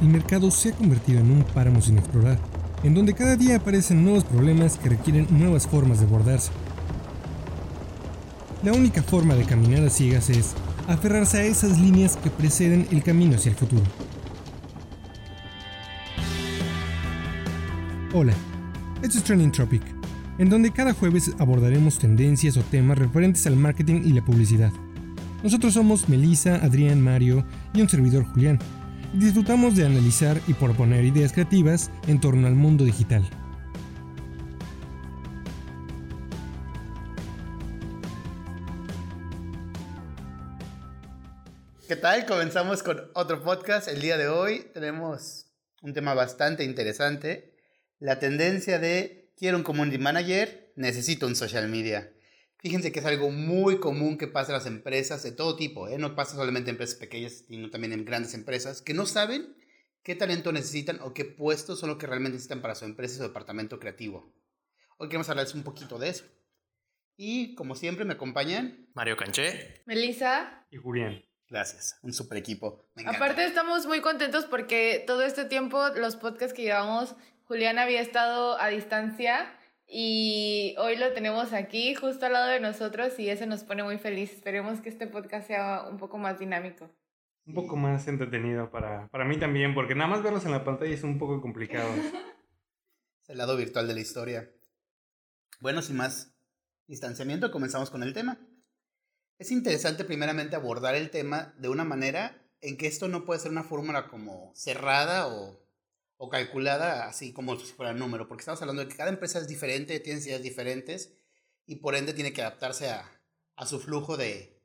el mercado se ha convertido en un páramo sin explorar, en donde cada día aparecen nuevos problemas que requieren nuevas formas de abordarse. La única forma de caminar a ciegas es aferrarse a esas líneas que preceden el camino hacia el futuro. Hola, esto es Trending Tropic, en donde cada jueves abordaremos tendencias o temas referentes al marketing y la publicidad. Nosotros somos Melissa, Adrián, Mario y un servidor Julián, disfrutamos de analizar y proponer ideas creativas en torno al mundo digital. ¿Qué tal? Comenzamos con otro podcast. El día de hoy tenemos un tema bastante interesante. La tendencia de quiero un community manager, necesito un social media. Fíjense que es algo muy común que pasa en las empresas de todo tipo, ¿eh? no pasa solamente en empresas pequeñas, sino también en grandes empresas, que no saben qué talento necesitan o qué puestos son los que realmente necesitan para su empresa y su departamento creativo. Hoy queremos hablarles un poquito de eso. Y como siempre me acompañan Mario Canché, Melissa. Y Julián. Gracias, un super equipo. Aparte estamos muy contentos porque todo este tiempo los podcasts que llevamos, Julián había estado a distancia y hoy lo tenemos aquí justo al lado de nosotros y eso nos pone muy feliz. Esperemos que este podcast sea un poco más dinámico. Un poco más entretenido para, para mí también, porque nada más verlos en la pantalla es un poco complicado. es el lado virtual de la historia. Bueno, sin más distanciamiento, comenzamos con el tema. Es interesante primeramente abordar el tema de una manera en que esto no puede ser una fórmula como cerrada o, o calculada así como fuera el número, porque estamos hablando de que cada empresa es diferente, tiene necesidades diferentes y por ende tiene que adaptarse a, a su flujo de,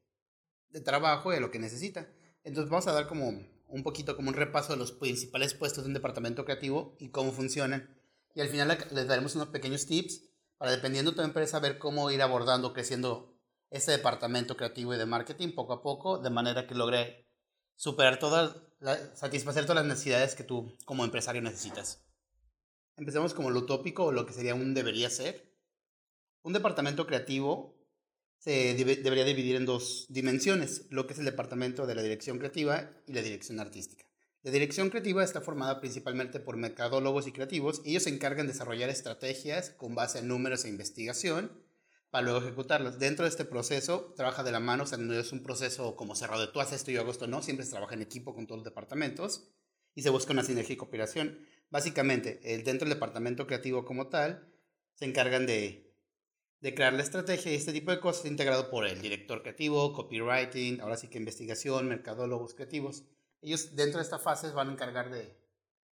de trabajo y a lo que necesita. Entonces vamos a dar como un poquito como un repaso de los principales puestos de un departamento creativo y cómo funcionan. Y al final les daremos unos pequeños tips para dependiendo de tu empresa ver cómo ir abordando, creciendo ese departamento creativo y de marketing poco a poco, de manera que logre superar todas, satisfacer todas las necesidades que tú como empresario necesitas. Empecemos como lo utópico o lo que sería un debería ser. Un departamento creativo se debería dividir en dos dimensiones, lo que es el departamento de la dirección creativa y la dirección artística. La dirección creativa está formada principalmente por mercadólogos y creativos. Ellos se encargan de desarrollar estrategias con base en números e investigación para luego ejecutarlas. Dentro de este proceso trabaja de la mano, o sea, no es un proceso como cerrado de tú haces esto y yo hago esto, no, siempre se trabaja en equipo con todos los departamentos y se busca una sinergia y cooperación. Básicamente, dentro del departamento creativo como tal, se encargan de, de crear la estrategia y este tipo de cosas integrado por el director creativo, copywriting, ahora sí que investigación, mercadólogos creativos. Ellos dentro de esta fase van a encargar de,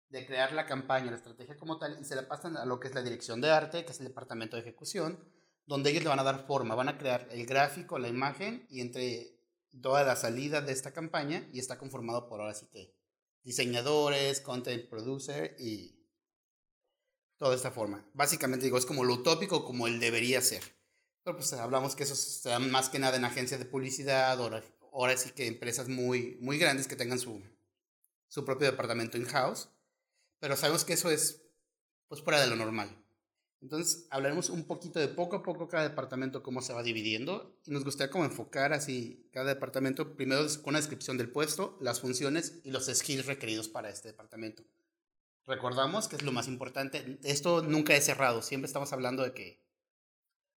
de crear la campaña, la estrategia como tal, y se la pasan a lo que es la dirección de arte, que es el departamento de ejecución, donde ellos le van a dar forma, van a crear el gráfico, la imagen y entre toda la salida de esta campaña y está conformado por ahora sí que diseñadores, content producer y toda esta forma. Básicamente digo, es como lo utópico, como el debería ser. Pero pues hablamos que eso da más que nada en agencias de publicidad, ahora, ahora sí que empresas muy, muy grandes que tengan su, su propio departamento in-house. Pero sabemos que eso es pues fuera de lo normal. Entonces, hablaremos un poquito de poco a poco cada departamento, cómo se va dividiendo. Y nos gustaría como enfocar así cada departamento, primero con una descripción del puesto, las funciones y los skills requeridos para este departamento. Recordamos que es lo más importante. Esto nunca es cerrado. Siempre estamos hablando de que,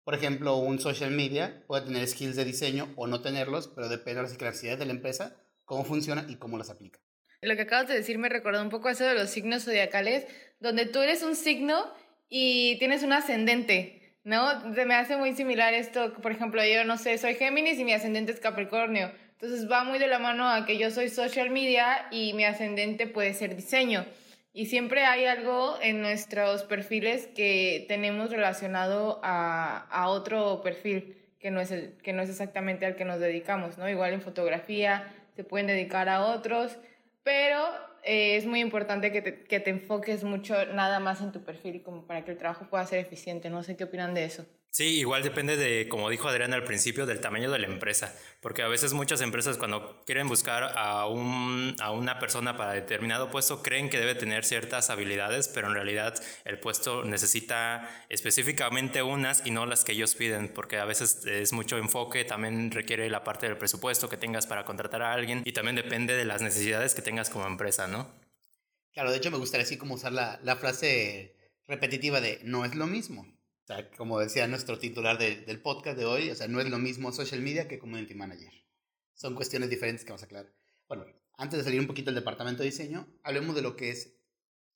por ejemplo, un social media puede tener skills de diseño o no tenerlos, pero depende de las necesidades de la empresa, cómo funciona y cómo las aplica. Lo que acabas de decir me recordó un poco eso de los signos zodiacales, donde tú eres un signo y tienes un ascendente, ¿no? Me hace muy similar esto, por ejemplo, yo no sé, soy Géminis y mi ascendente es Capricornio. Entonces va muy de la mano a que yo soy social media y mi ascendente puede ser diseño. Y siempre hay algo en nuestros perfiles que tenemos relacionado a, a otro perfil que no, es el, que no es exactamente al que nos dedicamos, ¿no? Igual en fotografía se pueden dedicar a otros, pero eh, es muy importante que te, que te enfoques mucho nada más en tu perfil como para que el trabajo pueda ser eficiente. No sé qué opinan de eso. Sí, igual depende de, como dijo Adrián al principio, del tamaño de la empresa, porque a veces muchas empresas cuando quieren buscar a, un, a una persona para determinado puesto creen que debe tener ciertas habilidades, pero en realidad el puesto necesita específicamente unas y no las que ellos piden, porque a veces es mucho enfoque, también requiere la parte del presupuesto que tengas para contratar a alguien y también depende de las necesidades que tengas como empresa, ¿no? Claro, de hecho me gustaría así como usar la, la frase repetitiva de no es lo mismo. O sea, como decía nuestro titular del podcast de hoy, o sea, no es lo mismo social media que community manager. Son cuestiones diferentes que vamos a aclarar. Bueno, antes de salir un poquito del departamento de diseño, hablemos de lo que es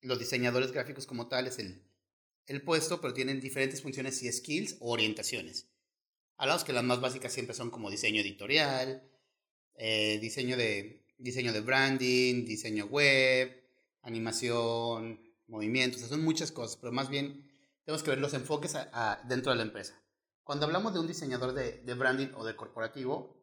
los diseñadores gráficos como tal, es el, el puesto, pero tienen diferentes funciones y skills o orientaciones. Hablamos que las más básicas siempre son como diseño editorial, eh, diseño, de, diseño de branding, diseño web, animación, movimientos, son muchas cosas, pero más bien tenemos que ver los enfoques dentro de la empresa. Cuando hablamos de un diseñador de, de, branding o de corporativo,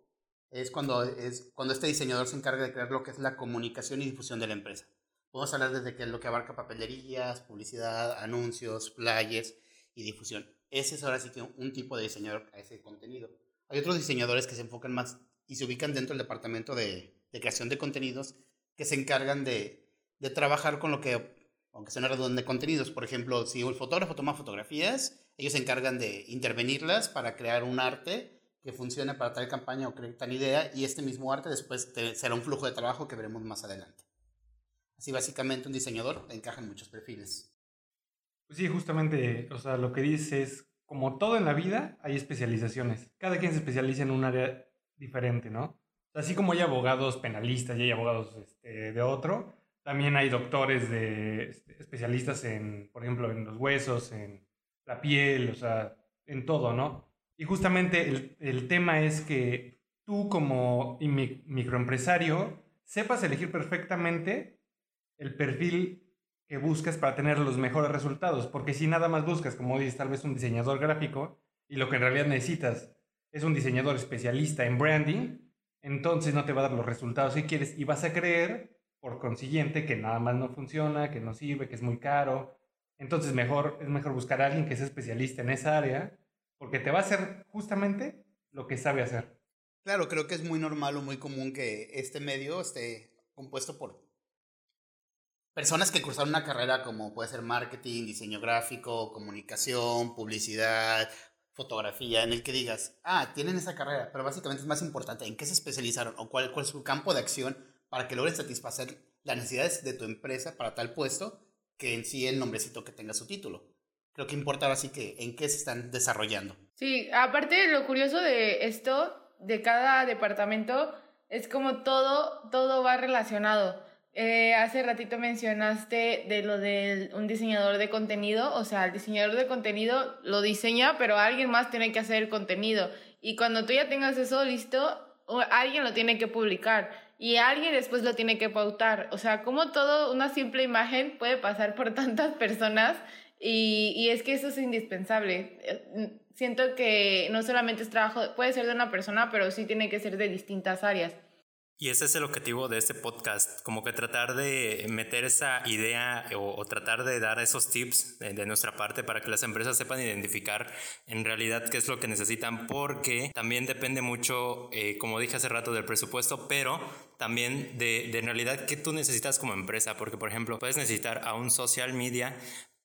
es cuando, es cuando este diseñador se encarga de crear lo que es la comunicación y difusión de la empresa. Podemos hablar desde que lo que abarca papelerías, publicidad, anuncios, flyers y difusión. Ese es ahora sí que un tipo de diseñador a ese contenido. Hay otros diseñadores que se enfocan más y se ubican dentro del departamento de, de creación de contenidos que se encargan de, de trabajar con lo que, aunque una de contenidos, por ejemplo, si el fotógrafo toma fotografías, ellos se encargan de intervenirlas para crear un arte que funcione para tal campaña o tal idea y este mismo arte después será un flujo de trabajo que veremos más adelante. Así básicamente un diseñador encaja en muchos perfiles. Pues sí, justamente, o sea, lo que dice es, como todo en la vida, hay especializaciones. Cada quien se especializa en un área diferente, ¿no? Así como hay abogados penalistas y hay abogados este, de otro, también hay doctores de este, especialistas en, por ejemplo, en los huesos, en la piel, o sea, en todo, ¿no? Y justamente el, el tema es que tú como microempresario sepas elegir perfectamente el perfil que buscas para tener los mejores resultados. Porque si nada más buscas, como dices, tal vez un diseñador gráfico y lo que en realidad necesitas es un diseñador especialista en branding, entonces no te va a dar los resultados que quieres y vas a creer, por consiguiente, que nada más no funciona, que no sirve, que es muy caro. Entonces mejor, es mejor buscar a alguien que sea especialista en esa área porque te va a hacer justamente lo que sabe hacer. Claro, creo que es muy normal o muy común que este medio esté compuesto por personas que cursaron una carrera como puede ser marketing, diseño gráfico, comunicación, publicidad, fotografía, en el que digas, ah, tienen esa carrera, pero básicamente es más importante en qué se especializaron o cuál, cuál es su campo de acción para que logren satisfacer las necesidades de tu empresa para tal puesto que en sí el nombrecito que tenga su título. Creo que importa ahora que en qué se están desarrollando. Sí, aparte lo curioso de esto, de cada departamento, es como todo, todo va relacionado. Eh, hace ratito mencionaste de lo de un diseñador de contenido, o sea, el diseñador de contenido lo diseña, pero alguien más tiene que hacer el contenido. Y cuando tú ya tengas eso listo, alguien lo tiene que publicar y alguien después lo tiene que pautar. O sea, como todo, una simple imagen puede pasar por tantas personas y, y es que eso es indispensable. Eh, siento que no solamente es trabajo, puede ser de una persona, pero sí tiene que ser de distintas áreas. Y ese es el objetivo de este podcast, como que tratar de meter esa idea o, tratar de dar esos tips de, nuestra parte para que las empresas sepan identificar en realidad qué es lo que necesitan, porque también depende mucho, eh, como dije hace rato, del presupuesto, pero también de, de en realidad qué tú necesitas como empresa, porque por ejemplo puedes necesitar a un social media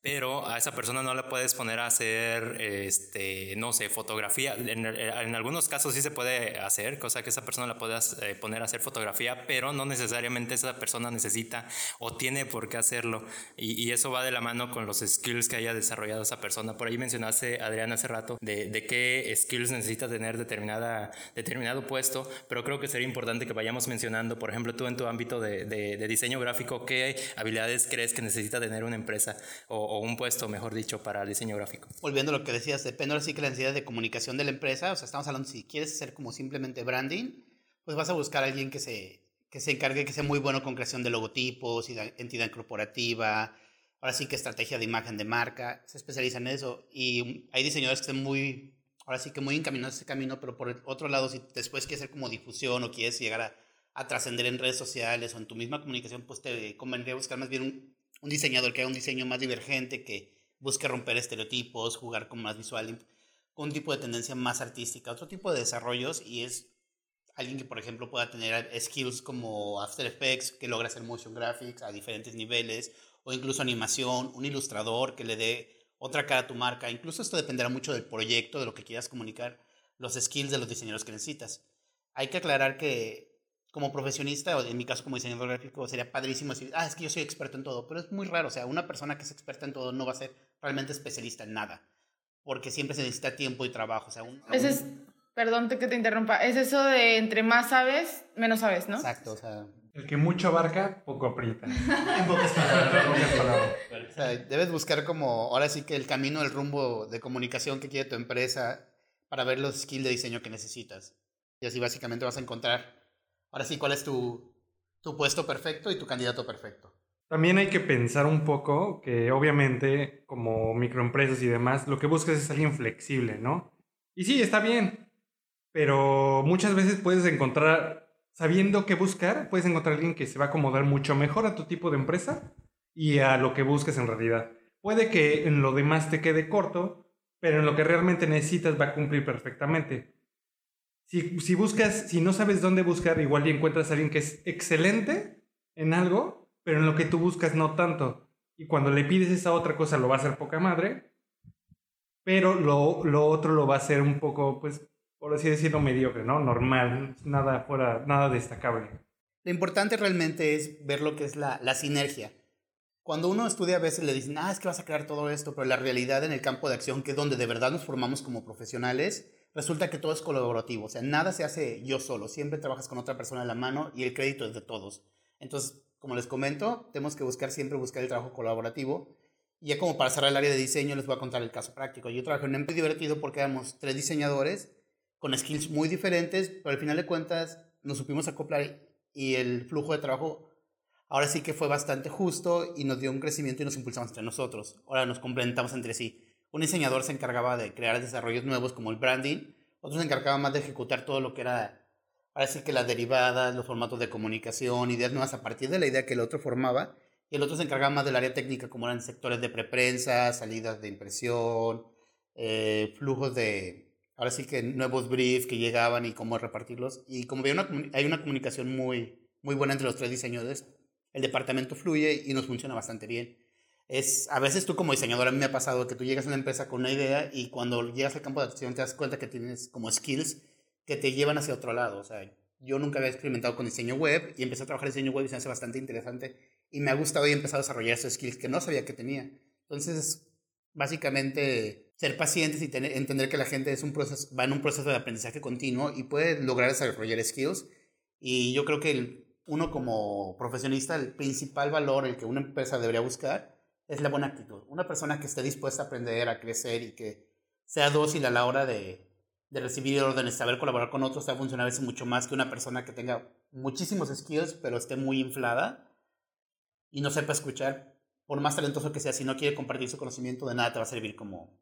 pero a esa persona no le puedes poner a hacer, este, no sé, fotografía. En, en algunos casos sí se puede hacer, cosa que esa persona la puedas eh, poner a hacer fotografía, pero no necesariamente esa persona necesita o tiene por qué hacerlo. Y, y, eso va de la mano con los skills que haya desarrollado esa persona. Por ahí mencionaste, Adrián, hace rato, de, de qué skills necesita tener determinada, determinado puesto, pero creo que sería importante que vayamos mencionando, por ejemplo, tú en tu ámbito de, de, de diseño gráfico, qué habilidades crees que necesita tener una empresa o, o un puesto, mejor dicho, para el diseño gráfico. Volviendo a lo que decías, depende ahora sí que la necesidad de comunicación de la empresa, o sea, estamos hablando, si quieres hacer como simplemente branding, pues vas a buscar a alguien que se, que se encargue, que sea muy bueno con creación de logotipos, entidad corporativa, ahora sí que estrategia de imagen de marca, se especializan en eso, y hay diseñadores que están muy, ahora sí que muy encaminados a ese camino, pero por otro lado, si después quieres hacer como difusión o quieres llegar a, a trascender en redes sociales o en tu misma comunicación, pues te convendría buscar más bien un, un diseñador que haga un diseño más divergente, que busque romper estereotipos, jugar con más visual, un tipo de tendencia más artística, otro tipo de desarrollos y es alguien que, por ejemplo, pueda tener skills como After Effects, que logra hacer motion graphics a diferentes niveles, o incluso animación, un ilustrador que le dé otra cara a tu marca. Incluso esto dependerá mucho del proyecto, de lo que quieras comunicar, los skills de los diseñadores que necesitas. Hay que aclarar que como profesionista, o en mi caso como diseñador gráfico, sería padrísimo decir, ah, es que yo soy experto en todo, pero es muy raro, o sea, una persona que es experta en todo no va a ser realmente especialista en nada, porque siempre se necesita tiempo y trabajo, o sea, un, Ese es, perdón que te interrumpa, es eso de entre más sabes, menos sabes, ¿no? Exacto, o sea, El que mucho abarca, poco aprieta. En pocas palabras. O sea, debes buscar como, ahora sí que el camino, el rumbo de comunicación que quiere tu empresa para ver los skills de diseño que necesitas. Y así básicamente vas a encontrar, ahora sí, cuál es tu, tu puesto perfecto y tu candidato perfecto. También hay que pensar un poco que obviamente como microempresas y demás, lo que buscas es alguien flexible, ¿no? Y sí, está bien, pero muchas veces puedes encontrar, sabiendo qué buscar, puedes encontrar alguien que se va a acomodar mucho mejor a tu tipo de empresa y a lo que busques en realidad. Puede que en lo demás te quede corto, pero en lo que realmente necesitas va a cumplir perfectamente. Si, buscas, si no sabes dónde buscar, igual y encuentras a alguien que es excelente en algo, pero en lo que tú buscas no tanto. Y cuando le pides esa otra cosa lo va a hacer poca madre, pero lo, lo otro lo va a hacer un poco, pues, por así decirlo, mediocre, ¿no? Normal, nada fuera, nada destacable. Lo importante realmente es ver lo que es la, la sinergia. Cuando uno estudia a veces le dicen, ah, es que vas a crear todo esto, pero la realidad en el campo de acción, que es donde de verdad nos formamos como profesionales, resulta que todo es colaborativo. O sea, nada se hace yo solo. Siempre trabajas con otra persona a la mano y el crédito es de todos. Entonces, como les comento, tenemos que buscar siempre buscar el trabajo colaborativo. Y ya como para cerrar el área de diseño, les voy a contar el caso práctico. Yo trabajé en un empleo divertido porque éramos tres diseñadores con skills muy diferentes, pero al final de cuentas nos supimos acoplar y el flujo de trabajo ahora sí que fue bastante justo y nos dio un crecimiento y nos impulsamos entre nosotros. Ahora nos complementamos entre sí. Un diseñador se encargaba de crear desarrollos nuevos como el branding, otro se encargaba más de ejecutar todo lo que era, sí que las derivadas, los formatos de comunicación, ideas nuevas a partir de la idea que el otro formaba, y el otro se encargaba más del área técnica como eran sectores de preprensa, salidas de impresión, eh, flujos de, ahora sí que nuevos briefs que llegaban y cómo repartirlos. Y como una, hay una comunicación muy, muy buena entre los tres diseñadores, el departamento fluye y nos funciona bastante bien. Es, a veces tú como diseñador, a mí me ha pasado que tú llegas a una empresa con una idea y cuando llegas al campo de acción te das cuenta que tienes como skills que te llevan hacia otro lado. O sea, yo nunca había experimentado con diseño web y empecé a trabajar en diseño web y se hace bastante interesante y me ha gustado y he empezado a desarrollar esos skills que no sabía que tenía. Entonces, básicamente, ser pacientes y entender que la gente es un proceso, va en un proceso de aprendizaje continuo y puede lograr desarrollar skills. Y yo creo que uno como profesionista, el principal valor, el que una empresa debería buscar, es la buena actitud. Una persona que esté dispuesta a aprender, a crecer y que sea dócil a la hora de, de recibir órdenes, saber colaborar con otros, va a funcionar a mucho más que una persona que tenga muchísimos skills, pero esté muy inflada y no sepa escuchar, por más talentoso que sea, si no quiere compartir su conocimiento, de nada te va a servir como,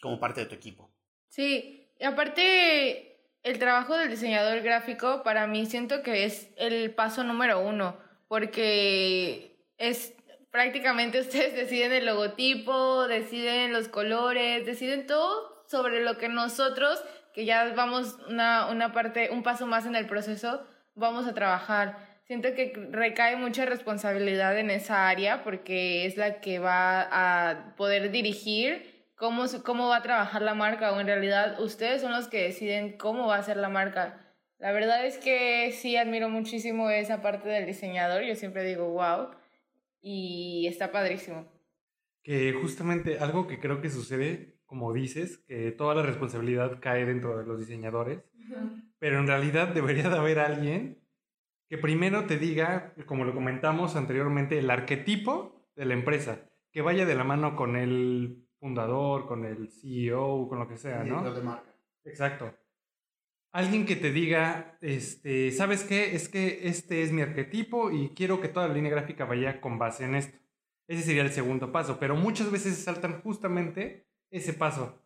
como parte de tu equipo. Sí, y aparte el trabajo del diseñador gráfico para mí siento que es el paso número uno, porque es prácticamente ustedes deciden el logotipo, deciden los colores, deciden todo sobre lo que nosotros, que ya vamos una, una parte, un paso más en el proceso, vamos a trabajar. Siento que recae mucha responsabilidad en esa área porque es la que va a poder dirigir cómo, cómo va a trabajar la marca o en realidad ustedes son los que deciden cómo va a ser la marca. La verdad es que sí admiro muchísimo esa parte del diseñador, yo siempre digo, wow, y está padrísimo. Que justamente algo que creo que sucede, como dices, que toda la responsabilidad cae dentro de los diseñadores, pero en realidad debería de haber alguien que primero te diga, como lo comentamos anteriormente, el arquetipo de la empresa, que vaya de la mano con el fundador, con el CEO, con lo que sea, ¿no? de marca. Exacto. Alguien que te diga, este, ¿sabes qué? Es que este es mi arquetipo y quiero que toda la línea gráfica vaya con base en esto. Ese sería el segundo paso, pero muchas veces saltan justamente ese paso.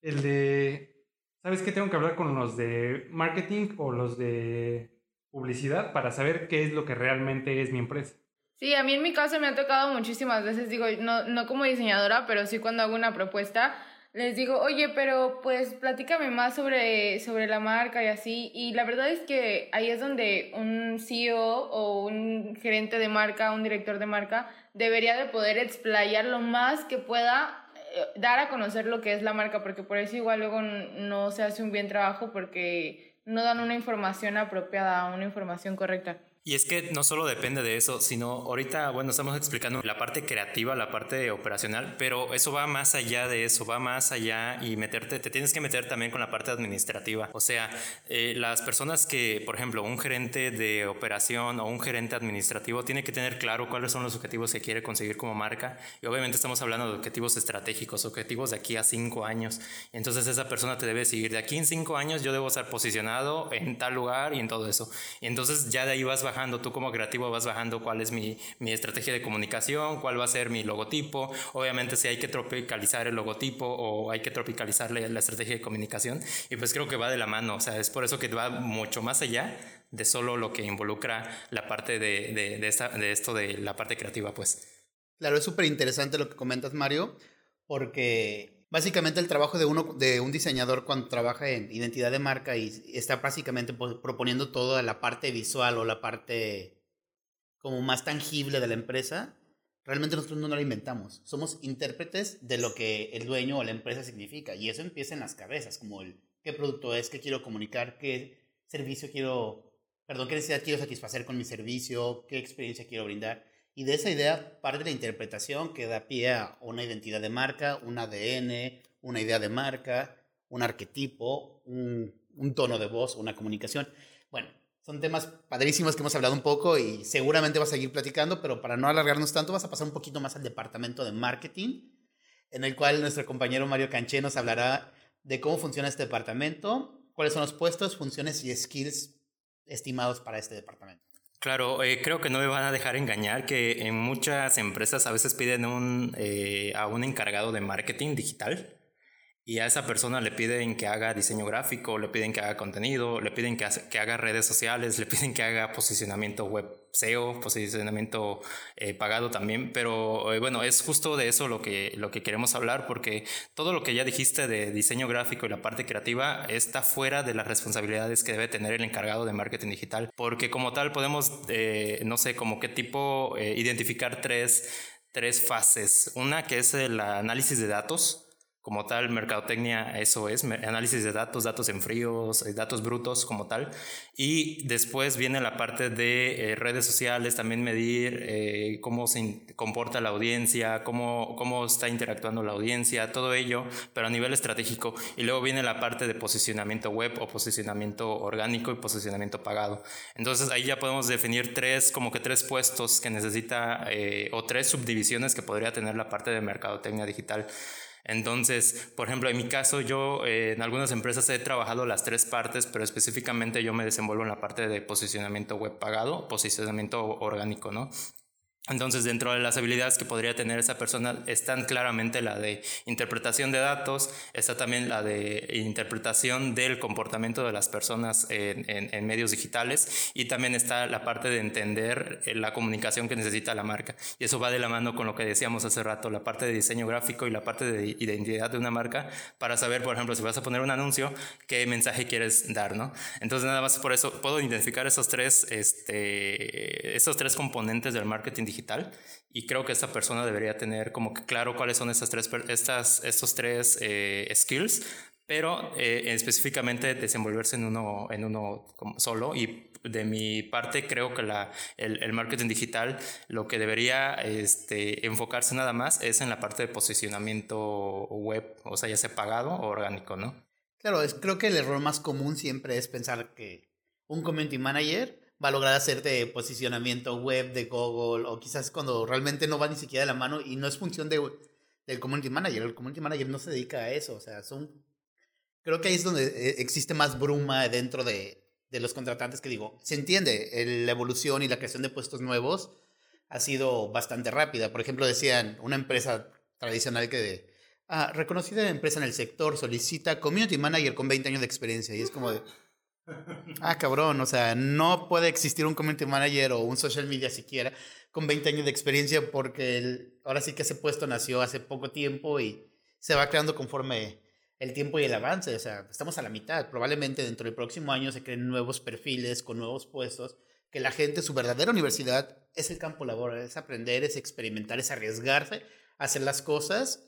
El de, ¿sabes qué? Tengo que hablar con los de marketing o los de publicidad para saber qué es lo que realmente es mi empresa. Sí, a mí en mi caso me ha tocado muchísimas veces, digo, no, no como diseñadora, pero sí cuando hago una propuesta, les digo, oye, pero pues platícame más sobre, sobre la marca y así. Y la verdad es que ahí es donde un CEO o un gerente de marca, un director de marca, debería de poder explayar lo más que pueda, eh, dar a conocer lo que es la marca, porque por eso igual luego no se hace un bien trabajo porque no dan una información apropiada, una información correcta. Y es que no solo depende de eso, sino ahorita, bueno, estamos explicando la parte creativa, la parte operacional, pero eso va más allá de eso, va más allá y meterte, te tienes que meter también con la parte administrativa. O sea, eh, las personas que, por ejemplo, un gerente de operación o un gerente administrativo tiene que tener claro cuáles son los objetivos que quiere conseguir como marca. Y obviamente estamos hablando de objetivos estratégicos, objetivos de aquí a cinco años. Entonces esa persona te debe seguir. De aquí en cinco años yo debo estar posicionado en tal lugar y en todo eso. Entonces ya de ahí vas bajando, tú como creativo vas bajando cuál es mi, mi estrategia de comunicación, cuál va a ser mi logotipo, obviamente si hay que tropicalizar el logotipo o hay que tropicalizarle la estrategia de comunicación y pues creo que va de la mano, o sea, es por eso que va mucho más allá de solo lo que involucra la parte de, de, de, esta, de esto de la parte creativa, pues. Claro, es súper interesante lo que comentas, Mario, porque básicamente el trabajo de, uno, de un diseñador cuando trabaja en identidad de marca y está básicamente proponiendo toda la parte visual o la parte como más tangible de la empresa, realmente nosotros no la inventamos. Somos intérpretes de lo que el dueño o la empresa significa. Y eso empieza en las cabezas, como el qué producto es, qué quiero comunicar, qué servicio quiero, perdón, qué necesidad quiero satisfacer con mi servicio, qué experiencia quiero brindar. Y de esa idea parte la interpretación que da pie a una identidad de marca, un ADN, una idea de marca, un arquetipo, un, tono de voz, una comunicación. Bueno, son temas padrísimos que hemos hablado un poco y seguramente vas a seguir platicando, pero para no alargarnos tanto vas a pasar un poquito más al departamento de marketing, en el cual nuestro compañero Mario Canché nos hablará de cómo funciona este departamento, cuáles son los puestos, funciones y skills estimados para este departamento. Claro, eh, creo que no me van a dejar engañar que en muchas empresas a veces piden un, eh, a un encargado de marketing digital y a esa persona le piden que haga diseño gráfico, le piden que haga contenido, le piden que, que haga redes sociales, le piden que haga posicionamiento web SEO, posicionamiento eh, pagado también, pero eh, bueno, es justo de eso lo que, lo que queremos hablar porque todo lo que ya dijiste de diseño gráfico y la parte creativa está fuera de las responsabilidades que debe tener el encargado de marketing digital, porque como tal podemos, eh, no sé, como qué tipo, identificar tres, tres fases. Una que es el análisis de datos, como tal, mercadotecnia, eso es, análisis de datos, datos en fríos, eh, datos brutos como tal. Y después viene la parte de eh, redes sociales, también medir eh, cómo se comporta la audiencia, cómo, cómo está interactuando la audiencia, todo ello, pero a nivel estratégico. Y luego viene la parte de posicionamiento web o posicionamiento orgánico y posicionamiento pagado. Entonces ahí ya podemos definir tres, como que tres puestos que necesita o tres subdivisiones que podría tener la parte de mercadotecnia digital. Entonces, por ejemplo, en mi caso, yo eh, en algunas empresas he trabajado las tres partes, pero específicamente yo me desenvuelvo en la parte de posicionamiento web pagado, posicionamiento orgánico, ¿no? Entonces, dentro de las habilidades que podría tener esa persona están claramente la de interpretación de datos, está también la de interpretación del comportamiento de las personas en, en, medios digitales y también está la parte de entender eh, la comunicación que necesita la marca. Y eso va de la mano con lo que decíamos hace rato, la parte de diseño gráfico y la parte de identidad de una marca para saber, por ejemplo, si vas a poner un anuncio, qué mensaje quieres dar, ¿no? Entonces, nada más por eso puedo identificar esos tres, este, esos tres componentes del marketing digital y creo que esta persona debería tener como que claro cuáles son estas tres, estas, estos tres eh, skills, pero eh, específicamente desenvolverse en uno, en uno solo y de mi parte creo que la, el, el, marketing digital lo que debería este, enfocarse nada más es en la parte de posicionamiento web, o sea, ya sea pagado o orgánico, ¿no? Claro, es, creo que el error más común siempre es pensar que un community manager va a lograr hacerte posicionamiento web de Google o quizás cuando realmente no va ni siquiera de la mano y no es función de, del community manager. El community manager no se dedica a eso. O sea, son... Creo que ahí es donde eh, existe más bruma dentro de, de los contratantes que digo, se entiende, la evolución y la creación de puestos nuevos ha sido bastante rápida. Por ejemplo, decían una empresa tradicional que... Ah, reconocida empresa en el sector solicita community manager con 20 años de experiencia. Y es como de... Ah, cabrón, o sea, no puede existir un community manager o un social media siquiera con 20 años de experiencia porque ahora sí que ese puesto nació hace poco tiempo y se va creando conforme el tiempo y el avance. O sea, estamos a la mitad. Probablemente dentro del próximo año se creen nuevos perfiles con nuevos puestos que la gente, su verdadera universidad es el campo laboral, es aprender, es experimentar, es arriesgarse hacer las cosas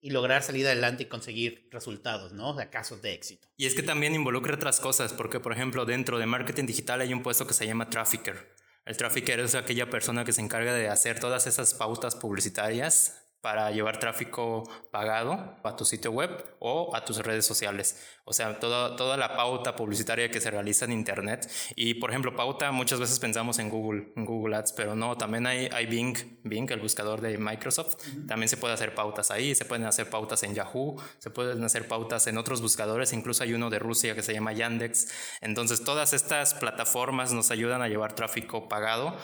y lograr salir adelante y conseguir resultados, ¿no? O casos de éxito. Y es que también involucra otras cosas, porque por ejemplo dentro de marketing digital hay un puesto que se llama trafficker. El trafficker es aquella persona que se encarga de hacer todas esas pautas publicitarias para llevar tráfico pagado a tu sitio web o a tus redes sociales. O sea, toda, toda la pauta publicitaria que se realiza en Internet. Y, por ejemplo, pauta, muchas veces pensamos en Google, en Google Ads, pero no, también hay, hay Bing, Bing, el buscador de Microsoft. También se puede hacer pautas ahí, se pueden hacer pautas en Yahoo, se pueden hacer pautas en otros buscadores, incluso hay uno de Rusia que se llama Yandex. Entonces, todas estas plataformas nos ayudan a llevar tráfico pagado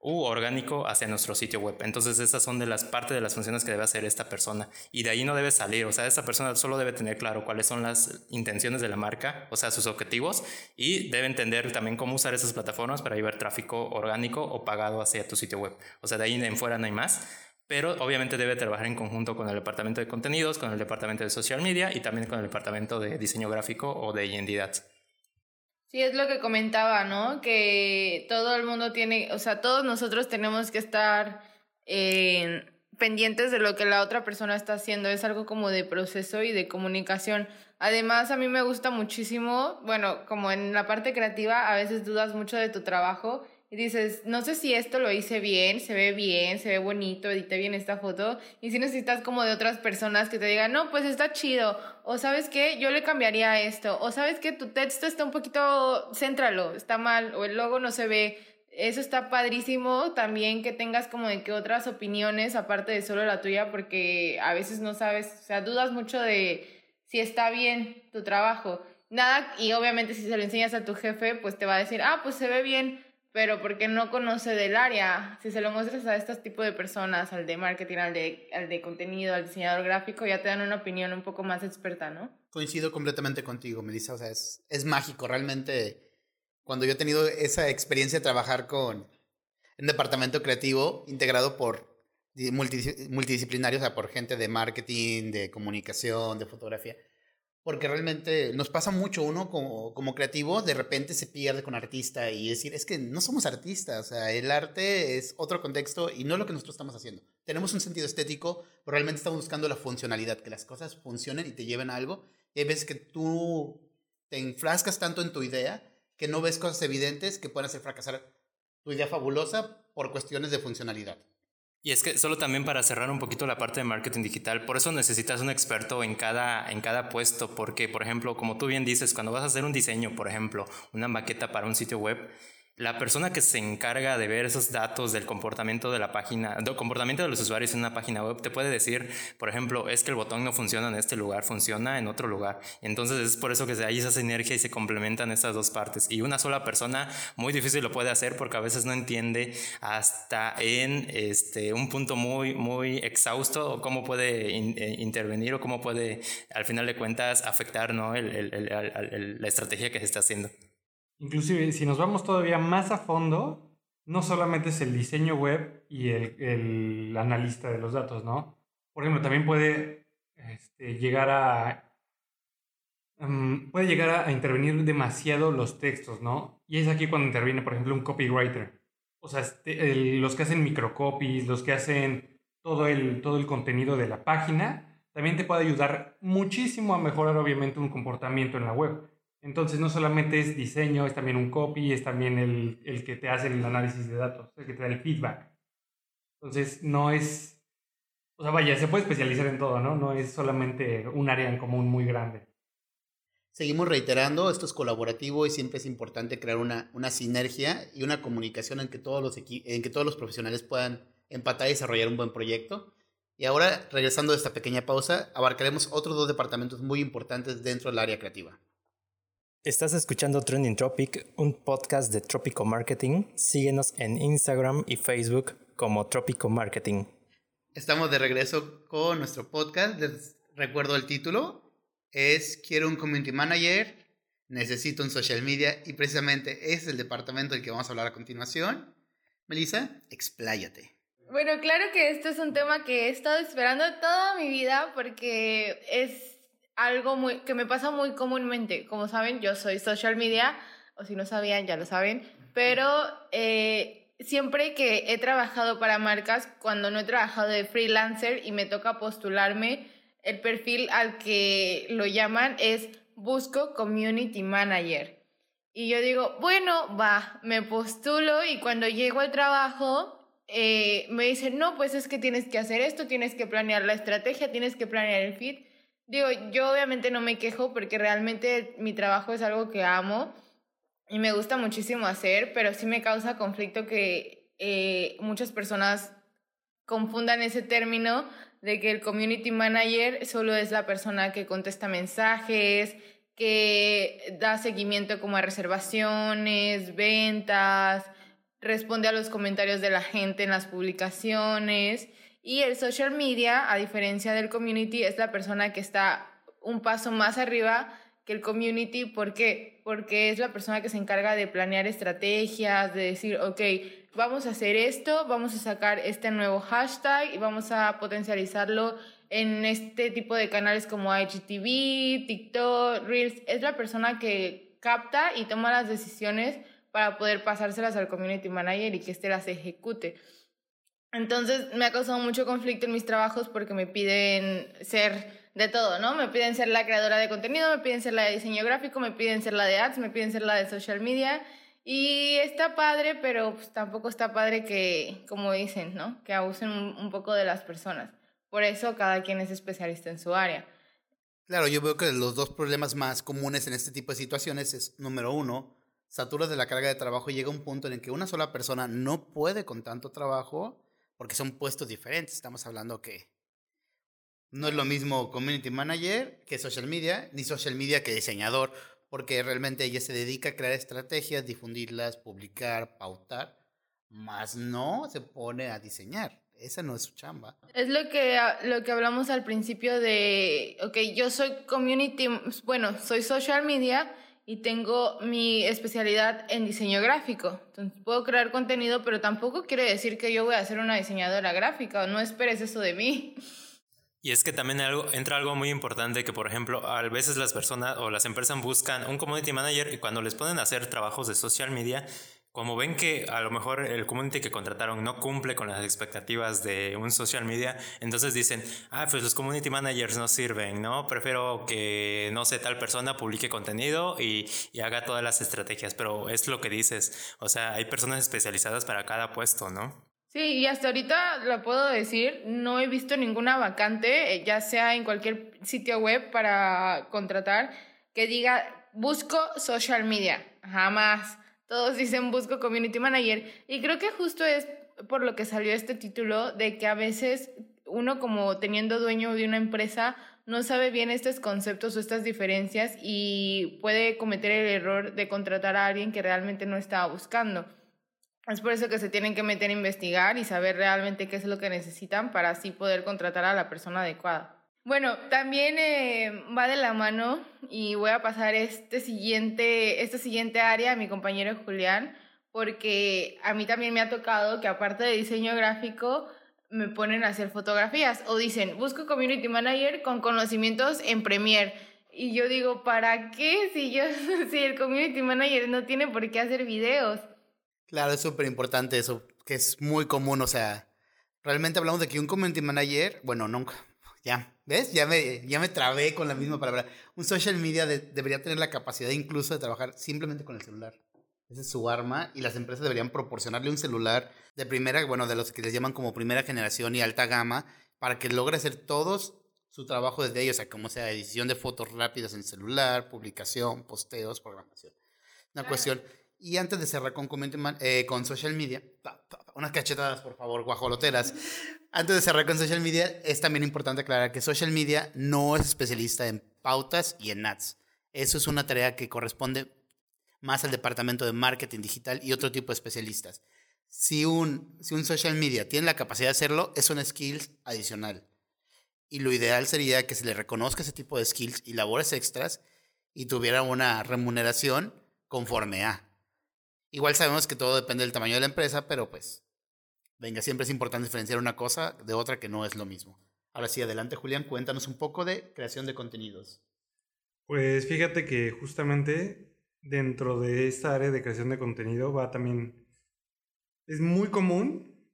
u orgánico hacia nuestro sitio web. Entonces esas son de las partes de las funciones que debe hacer esta persona y de ahí no debe salir, o sea, esta persona solo debe tener claro cuáles son las intenciones de la marca, o sea, sus objetivos y debe entender también cómo usar esas plataformas para llevar tráfico orgánico o pagado hacia tu sitio web. O sea, de ahí en fuera no hay más. Pero obviamente debe trabajar en conjunto con el departamento de contenidos, con el departamento de social media y también con el departamento de diseño gráfico o de identidad. Sí, es lo que comentaba, ¿no? Que todo el mundo tiene, o sea, todos nosotros tenemos que estar eh, pendientes de lo que la otra persona está haciendo. Es algo como de proceso y de comunicación. Además, a mí me gusta muchísimo, bueno, como en la parte creativa, a veces dudas mucho de tu trabajo y dices, no sé si esto lo hice bien, se ve bien, se ve bonito, edité bien esta foto. Y si necesitas como de otras personas que te digan, no, pues está chido. O sabes qué, yo le cambiaría esto. O sabes que tu texto está un poquito, céntralo, está mal. O el logo no se ve. Eso está padrísimo también que tengas como de que otras opiniones aparte de solo la tuya porque a veces no sabes, o sea, dudas mucho de si está bien tu trabajo. Nada, y obviamente si se lo enseñas a tu jefe, pues te va a decir, ah, pues se ve bien pero porque no conoce del área. Si se lo muestras a estos tipos de personas, al de marketing, al de, al de contenido, al diseñador gráfico, ya te dan una opinión un poco más experta, ¿no? Coincido completamente contigo, Melissa. O sea, es, es mágico. Realmente, cuando yo he tenido esa experiencia de trabajar con un departamento creativo integrado por multidisciplinarios, o sea, por gente de marketing, de comunicación, de fotografía, porque realmente nos pasa mucho uno como, como creativo, de repente se pierde con artista y decir, es que no somos artistas, o sea, el arte es otro contexto y no lo que nosotros estamos haciendo. Tenemos un sentido estético, pero realmente estamos buscando la funcionalidad, que las cosas funcionen y te lleven a algo. Y hay veces que tú te enfrascas tanto en tu idea que no ves cosas evidentes que pueden hacer fracasar tu idea fabulosa por cuestiones de funcionalidad. Y es que solo también para cerrar un poquito la parte de marketing digital, por eso necesitas un experto en cada, en cada puesto, porque por ejemplo, como tú bien dices, cuando vas a hacer un diseño, por ejemplo, una maqueta para un sitio web, la persona que se encarga de ver esos datos del comportamiento de la página, del comportamiento de los usuarios en una página web, te puede decir, por ejemplo, es que el botón no funciona en este lugar, funciona en otro lugar. Entonces es por eso que hay esa sinergia y se complementan estas dos partes. Y una sola persona muy difícil lo puede hacer porque a veces no entiende hasta en este, un punto muy, muy exhausto cómo puede eh, intervenir o cómo puede, al final de cuentas, afectar ¿no? la estrategia que se está haciendo. Inclusive, si nos vamos todavía más a fondo, no solamente es el diseño web y el, analista de los datos, ¿no? Por ejemplo, también puede este, llegar a mm, puede llegar a, intervenir demasiado los textos, ¿no? Y es aquí cuando interviene, por ejemplo, un copywriter. O sea, este, los que hacen microcopies, los que hacen todo el, todo el contenido de la página, también te puede ayudar muchísimo a mejorar, obviamente, un comportamiento en la web. Entonces no solamente es diseño, es también un copy, es también el, el, que te hace el análisis de datos, el que te da el feedback. Entonces no es, o sea, vaya, se puede especializar en todo, ¿no? No es solamente un área en común muy grande. Seguimos reiterando, esto es colaborativo y siempre es importante crear una, una sinergia y una comunicación en que, todos los en que todos los profesionales puedan empatar y desarrollar un buen proyecto. Y ahora, regresando de esta pequeña pausa, abarcaremos otros dos departamentos muy importantes dentro del área creativa. Estás escuchando Trending Tropic, un podcast de Tropico Marketing. Síguenos en Instagram y Facebook como Tropico Marketing. Estamos de regreso con nuestro podcast. Les recuerdo el título. Es Quiero un Community Manager, necesito un social media y precisamente es el departamento del que vamos a hablar a continuación. Melissa, expláyate. Bueno, claro que esto es un tema que he estado esperando toda mi vida porque es algo muy, que me pasa muy comúnmente. Como saben, yo soy social media, o si no sabían, ya lo saben, pero eh, siempre que he trabajado para marcas, cuando no he trabajado de freelancer y me toca postularme, el perfil al que lo llaman es busco community manager. Y yo digo, bueno, va, me postulo y cuando llego al trabajo eh, me dicen, no, pues es que tienes que hacer esto, tienes que planear la estrategia, tienes que planear el feed. Digo, yo obviamente no me quejo porque realmente mi trabajo es algo que amo y me gusta muchísimo hacer, pero sí me causa conflicto que eh, muchas personas confundan ese término de que el community manager solo es la persona que contesta mensajes, que da seguimiento como a reservaciones, ventas, responde a los comentarios de la gente en las publicaciones. Y el social media, a diferencia del community, es la persona que está un paso más arriba que el community. ¿Por qué? Porque es la persona que se encarga de planear estrategias, de decir, ok, vamos a hacer esto, vamos a sacar este nuevo hashtag y vamos a potencializarlo en este tipo de canales como IGTV, TikTok, Reels. Es la persona que capta y toma las decisiones para poder pasárselas al community manager y que éste las ejecute. Entonces me ha causado mucho conflicto en mis trabajos porque me piden ser de todo, ¿no? Me piden ser la creadora de contenido, me piden ser la de diseño gráfico, me piden ser la de ads, me piden ser la de social media. Y está padre, pero pues, tampoco está padre que, como dicen, ¿no? Que abusen un, poco de las personas. Por eso cada quien es especialista en su área. Claro, yo veo que los dos problemas más comunes en este tipo de situaciones es, número uno, saturas de la carga de trabajo y llega un punto en el que una sola persona no puede con tanto trabajo porque son puestos diferentes. Estamos hablando que no es lo mismo community manager que social media, ni social media que diseñador, porque realmente ella se dedica a crear estrategias, difundirlas, publicar, pautar, más no se pone a diseñar. Esa no es su chamba. Es lo que, lo que hablamos al principio de, ok, yo soy community, bueno, soy social media, y tengo mi especialidad en diseño gráfico. Entonces puedo crear contenido, pero tampoco quiere decir que yo voy a ser una diseñadora gráfica. No esperes eso de mí. Y es que también entra algo muy importante que, por ejemplo, a veces las personas o las empresas buscan un community manager y cuando les ponen a hacer trabajos de social media, como ven que a lo mejor el community que contrataron no cumple con las expectativas de un social media, entonces dicen, ah, pues los community managers no sirven, ¿no? Prefiero que, no sé, tal persona publique contenido y, y haga todas las estrategias, pero es lo que dices, o sea, hay personas especializadas para cada puesto, ¿no? Sí, y hasta ahorita lo puedo decir, no he visto ninguna vacante, eh, ya sea en cualquier sitio web para contratar, que diga, busco social media, jamás todos dicen busco community manager. Y creo que justo es por lo que salió este título, de que a veces uno como teniendo dueño de una empresa no sabe bien estos conceptos o estas diferencias y puede cometer el error de contratar a alguien que realmente no estaba buscando. Es por eso que se tienen que meter a investigar y saber realmente qué es lo que necesitan para así poder contratar a la persona adecuada. Bueno, también eh, va de la mano y voy a pasar este siguiente, esta siguiente área a mi compañero Julián, porque a mí también me ha tocado que aparte de diseño gráfico, me ponen a hacer fotografías o dicen, busco community manager con conocimientos en Premiere. Y yo digo, ¿para qué si yo si el community manager no tiene por qué hacer videos? Claro, es súper importante eso, que es muy común, o sea, realmente hablamos de que un community manager, bueno, nunca, ya, ¿ves? Ya me, ya me trabé con la misma palabra. Un social media debería tener la capacidad incluso de trabajar simplemente con el celular. Esa es su arma y las empresas deberían proporcionarle un celular de primera, bueno, de los que les llaman como primera generación y alta gama, para que logre hacer todos su trabajo desde ellos, o sea, como sea edición de fotos rápidas en celular, publicación, posteos, programación. Una cuestión. Y antes de cerrar con, eh, con social media, unas cachetadas, por favor, guajoloteras. Antes de cerrar con social media, es también importante aclarar que social media no es especialista en pautas y en ads. Eso es una tarea que corresponde más al departamento de marketing digital y otro tipo de especialistas. Si un, si un social media tiene la capacidad de hacerlo, es un skills adicional. Y lo ideal sería que se le reconozca ese tipo de skills y labores extras y tuviera una remuneración conforme a. Igual sabemos que todo depende del tamaño de la empresa, pero pues Venga, siempre es importante diferenciar una cosa de otra que no es lo mismo. Ahora sí, adelante Julián, cuéntanos un poco de creación de contenidos. Pues fíjate que justamente dentro de esta área de creación de contenido va también... Es muy común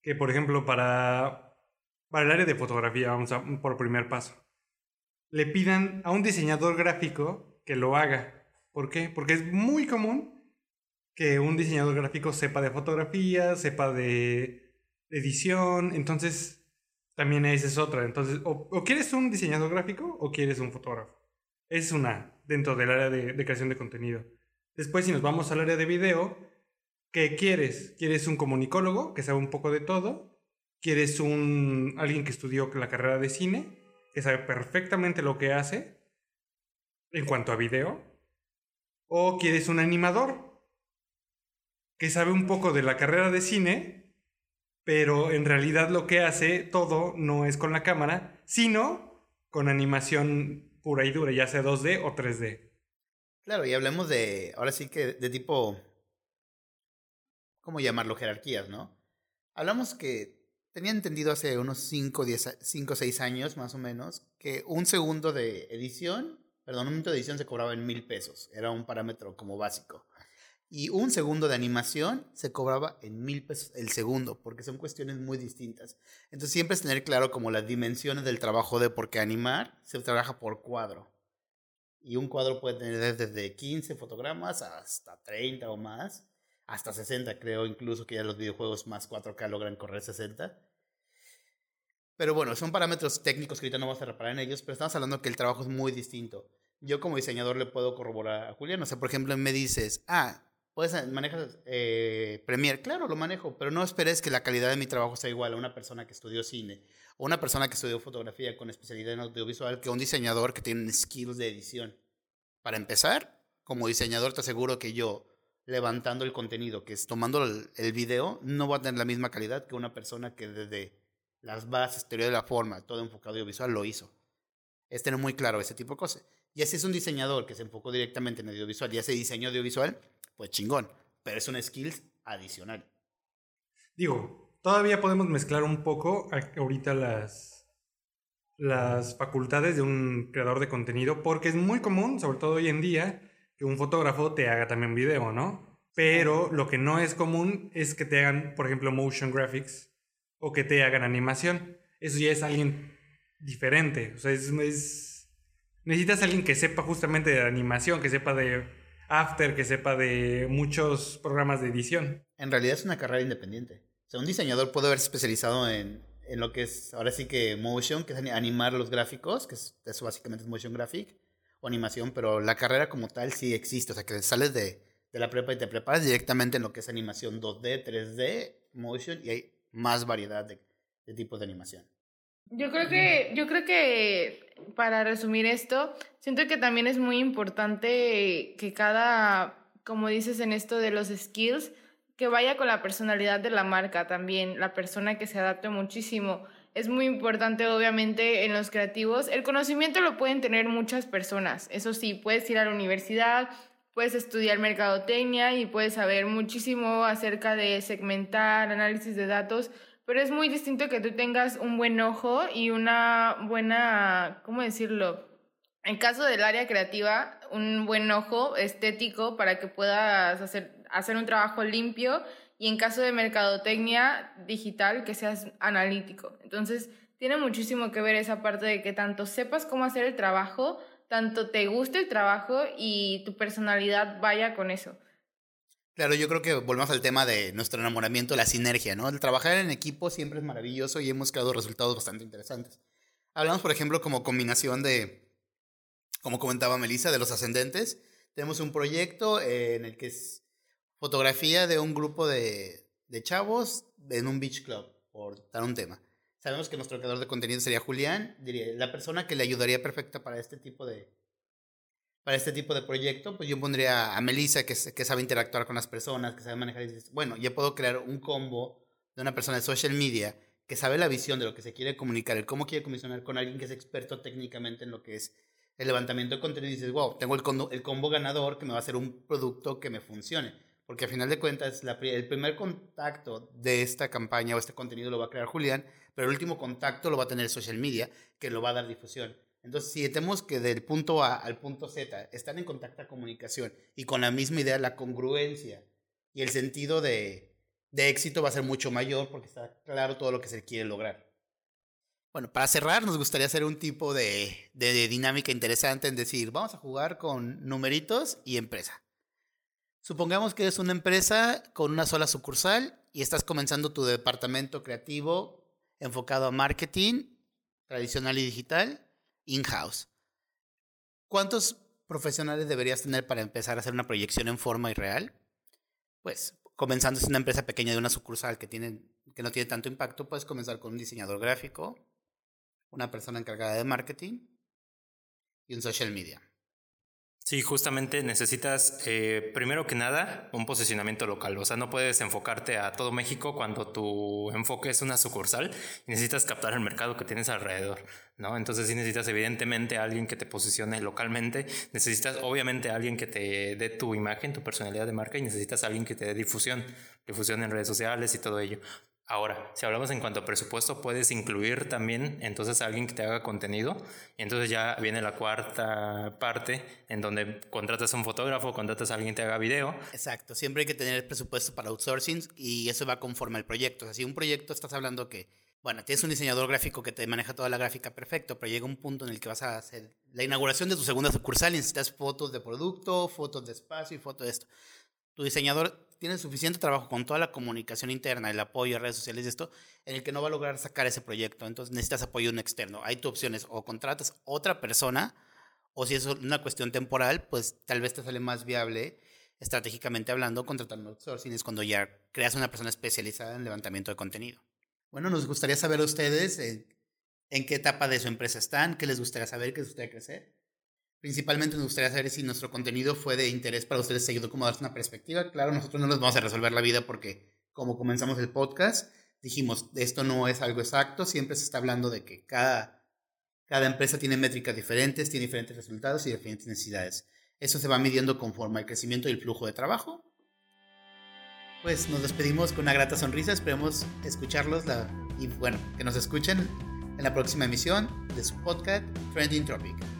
que, por ejemplo, para para el área de fotografía, vamos a, por primer paso, le pidan a un diseñador gráfico que lo haga. ¿Por qué? Porque es muy común que un diseñador gráfico sepa de fotografía, sepa de edición, entonces también esa es otra. Entonces, o, quieres un diseñador gráfico o quieres un fotógrafo. Es una dentro del área de, de, creación de contenido. Después, si nos vamos al área de video, ¿qué quieres? ¿Quieres un comunicólogo que sabe un poco de todo? ¿Quieres un alguien que estudió la carrera de cine, que sabe perfectamente lo que hace en cuanto a video? ¿O quieres un animador que sabe un poco de la carrera de cine, pero en realidad lo que hace todo no es con la cámara, sino con animación pura y dura, ya sea 2D o 3D. Claro, y hablemos de, ahora sí que de tipo, ¿cómo llamarlo? Jerarquías, ¿no? Hablamos que tenía entendido hace unos 5 o 6 años más o menos que un segundo de edición, perdón, un minuto de edición se cobraba en mil pesos, era un parámetro como básico. Y un segundo de animación se cobraba en mil pesos el segundo, porque son cuestiones muy distintas. Entonces siempre es tener claro como las dimensiones del trabajo de por qué animar se trabaja por cuadro. Y un cuadro puede tener desde 15 fotogramas hasta 30 o más, hasta 60 creo, incluso que ya los videojuegos más 4K logran correr 60. Pero bueno, son parámetros técnicos que ahorita no vamos a reparar en ellos, pero estamos hablando que el trabajo es muy distinto. Yo como diseñador le puedo corroborar a Julián, o sea, por ejemplo, me dices, ah, ¿Puedes eh, manejas eh, Premiere? Claro, lo manejo, pero no esperes que la calidad de mi trabajo sea igual a una persona que estudió cine o una persona que estudió fotografía con especialidad en audiovisual que un diseñador que tiene skills de edición. Para empezar, como diseñador te aseguro que yo levantando el contenido, que es tomando el, el video, no va a tener la misma calidad que una persona que desde las bases, teoría de la forma, todo enfocado audiovisual lo hizo. Es tener muy claro ese tipo de cosas. Y así es un diseñador que se enfocó directamente en audiovisual y hace diseño audiovisual, pues chingón, pero es un skills adicional. Digo, todavía podemos mezclar un poco ahorita las, las facultades de un creador de contenido, porque es muy común, sobre todo hoy en día, que un fotógrafo te haga también video, ¿no? Pero lo que no es común es que te hagan, por ejemplo, motion graphics o que te hagan animación. Eso ya es alguien diferente. O sea, es, es necesitas alguien que sepa justamente de animación, que sepa de After, que sepa de muchos programas de edición. En realidad es una carrera independiente. O sea, un diseñador puede haberse especializado en, en lo que es ahora sí que motion, que es animar los gráficos, que es, eso básicamente es motion graphic, o animación, pero la carrera como tal sí existe. O sea, que sales de, de la prepa y te preparas directamente en lo que es animación 2D, 3D, motion, y hay más variedad de tipos de animación. Yo creo que, yo creo que para resumir esto, siento que también es muy importante que cada, como dices en esto de los skills, que vaya con la personalidad de la marca también, la persona que se adapte muchísimo. Es muy importante, obviamente, en los creativos. El conocimiento lo pueden tener muchas personas. Eso sí, puedes ir a la universidad, puedes estudiar mercadotecnia y puedes saber muchísimo acerca de segmentar, análisis de datos, pero es muy distinto que tú tengas un buen ojo y una buena, ¿cómo decirlo? En caso del área creativa, un buen ojo estético para que puedas hacer, hacer un trabajo limpio y en caso de mercadotecnia digital, que seas analítico. Entonces, tiene muchísimo que ver esa parte de que tanto sepas cómo hacer el trabajo, tanto te guste el trabajo y tu personalidad vaya con eso. Claro, yo creo que volvemos al tema de nuestro enamoramiento, la sinergia, ¿no? El trabajar en equipo siempre es maravilloso y hemos creado resultados bastante interesantes. Hablamos, por ejemplo, como combinación de, como comentaba Melissa, de los ascendentes. Tenemos un proyecto en el que es fotografía de un grupo de, de chavos en un beach club, por dar un tema. Sabemos que nuestro creador de contenido sería Julián, diría, la persona que le ayudaría perfecta para este tipo de, para este tipo de proyecto, pues yo pondría a Melissa, que, sabe interactuar con las personas, que sabe manejar. Bueno, ya puedo crear un combo de una persona de social media que sabe la visión de lo que se quiere comunicar, el cómo quiere comisionar con alguien que es experto técnicamente en lo que es el levantamiento de contenido y dices, wow, tengo el combo, ganador que me va a hacer un producto que me funcione. Porque a final de cuentas, el primer contacto de esta campaña o este contenido lo va a crear Julián, pero el último contacto lo va a tener social media, que lo va a dar difusión. Entonces, si tenemos que del punto A al punto Z están en contacto comunicación y con la misma idea, la congruencia y el sentido de, de éxito va a ser mucho mayor porque está claro todo lo que se quiere lograr. Bueno, para cerrar, nos gustaría hacer un tipo de, de dinámica interesante en decir, vamos a jugar con numeritos y empresa. Supongamos que eres una empresa con una sola sucursal y estás comenzando tu departamento creativo enfocado a marketing tradicional y digital in-house. ¿Cuántos profesionales deberías tener para empezar a hacer una proyección en forma y real? Pues comenzando es una empresa pequeña de una sucursal que, tiene, que no tiene tanto impacto, puedes comenzar con un diseñador gráfico, una persona encargada de marketing y un social media. Sí, justamente necesitas, eh, primero que nada, un posicionamiento local. O sea, no puedes enfocarte a todo México cuando tu enfoque es una sucursal necesitas captar el mercado que tienes alrededor, ¿no? Entonces sí necesitas evidentemente a alguien que te posicione localmente, necesitas obviamente a alguien que te dé tu imagen, tu personalidad de marca y necesitas a alguien que te dé difusión, difusión en redes sociales y todo ello. Ahora, si hablamos en cuanto a presupuesto, puedes incluir también entonces a alguien que te haga contenido. Y entonces ya viene la cuarta parte en donde contratas a un fotógrafo, contratas a alguien que te haga video. Exacto, siempre hay que tener presupuesto para outsourcing y eso va conforme al proyecto. O sea, si un proyecto estás hablando que, bueno, tienes un diseñador gráfico que te maneja toda la gráfica perfecto, pero llega un punto en el que vas a hacer la inauguración de tu segunda sucursal y necesitas fotos de producto, fotos de espacio y fotos de esto. Tu diseñador tiene suficiente trabajo con toda la comunicación interna, el apoyo a redes sociales y esto, en el que no va a lograr sacar ese proyecto. Entonces necesitas apoyo de un externo. Hay tu opciones, o contratas otra persona, o si es una cuestión temporal, pues tal vez te sale más viable, estratégicamente hablando, contratar un outsourcing. Es cuando ya creas una persona especializada en levantamiento de contenido. Bueno, nos gustaría saber a ustedes en, en qué etapa de su empresa están, qué les gustaría saber, qué les gustaría crecer. Principalmente nos gustaría saber si nuestro contenido fue de interés para ustedes, seguido como darse una perspectiva. Claro, nosotros no les vamos a resolver la vida porque, como comenzamos el podcast, dijimos, esto no es algo exacto, siempre se está hablando de que cada, cada empresa tiene métricas diferentes, tiene diferentes resultados y diferentes necesidades. Eso se va midiendo conforme al crecimiento y el flujo de trabajo. Pues nos despedimos con una grata sonrisa, esperemos escucharlos la, y bueno, que nos escuchen en la próxima emisión de su podcast Trending Tropic.